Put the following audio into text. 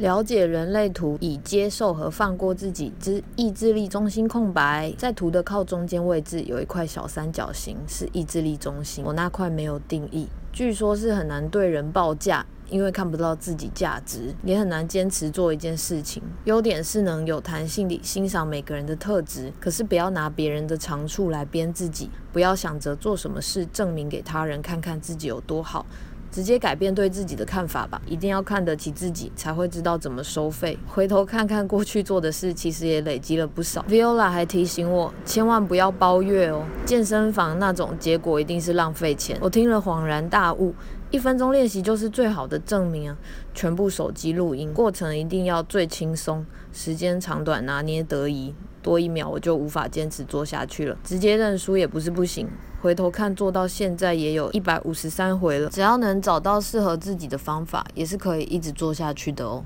了解人类图，以接受和放过自己之意志力中心空白，在图的靠中间位置有一块小三角形，是意志力中心。我那块没有定义，据说是很难对人报价，因为看不到自己价值，也很难坚持做一件事情。优点是能有弹性地欣赏每个人的特质，可是不要拿别人的长处来编自己，不要想着做什么事证明给他人看看自己有多好。直接改变对自己的看法吧，一定要看得起自己，才会知道怎么收费。回头看看过去做的事，其实也累积了不少。Viola 还提醒我，千万不要包月哦，健身房那种结果一定是浪费钱。我听了恍然大悟，一分钟练习就是最好的证明啊！全部手机录音，过程一定要最轻松，时间长短拿捏得宜，多一秒我就无法坚持做下去了。直接认输也不是不行。回头看，做到现在也有一百五十三回了。只要能找到适合自己的方法，也是可以一直做下去的哦。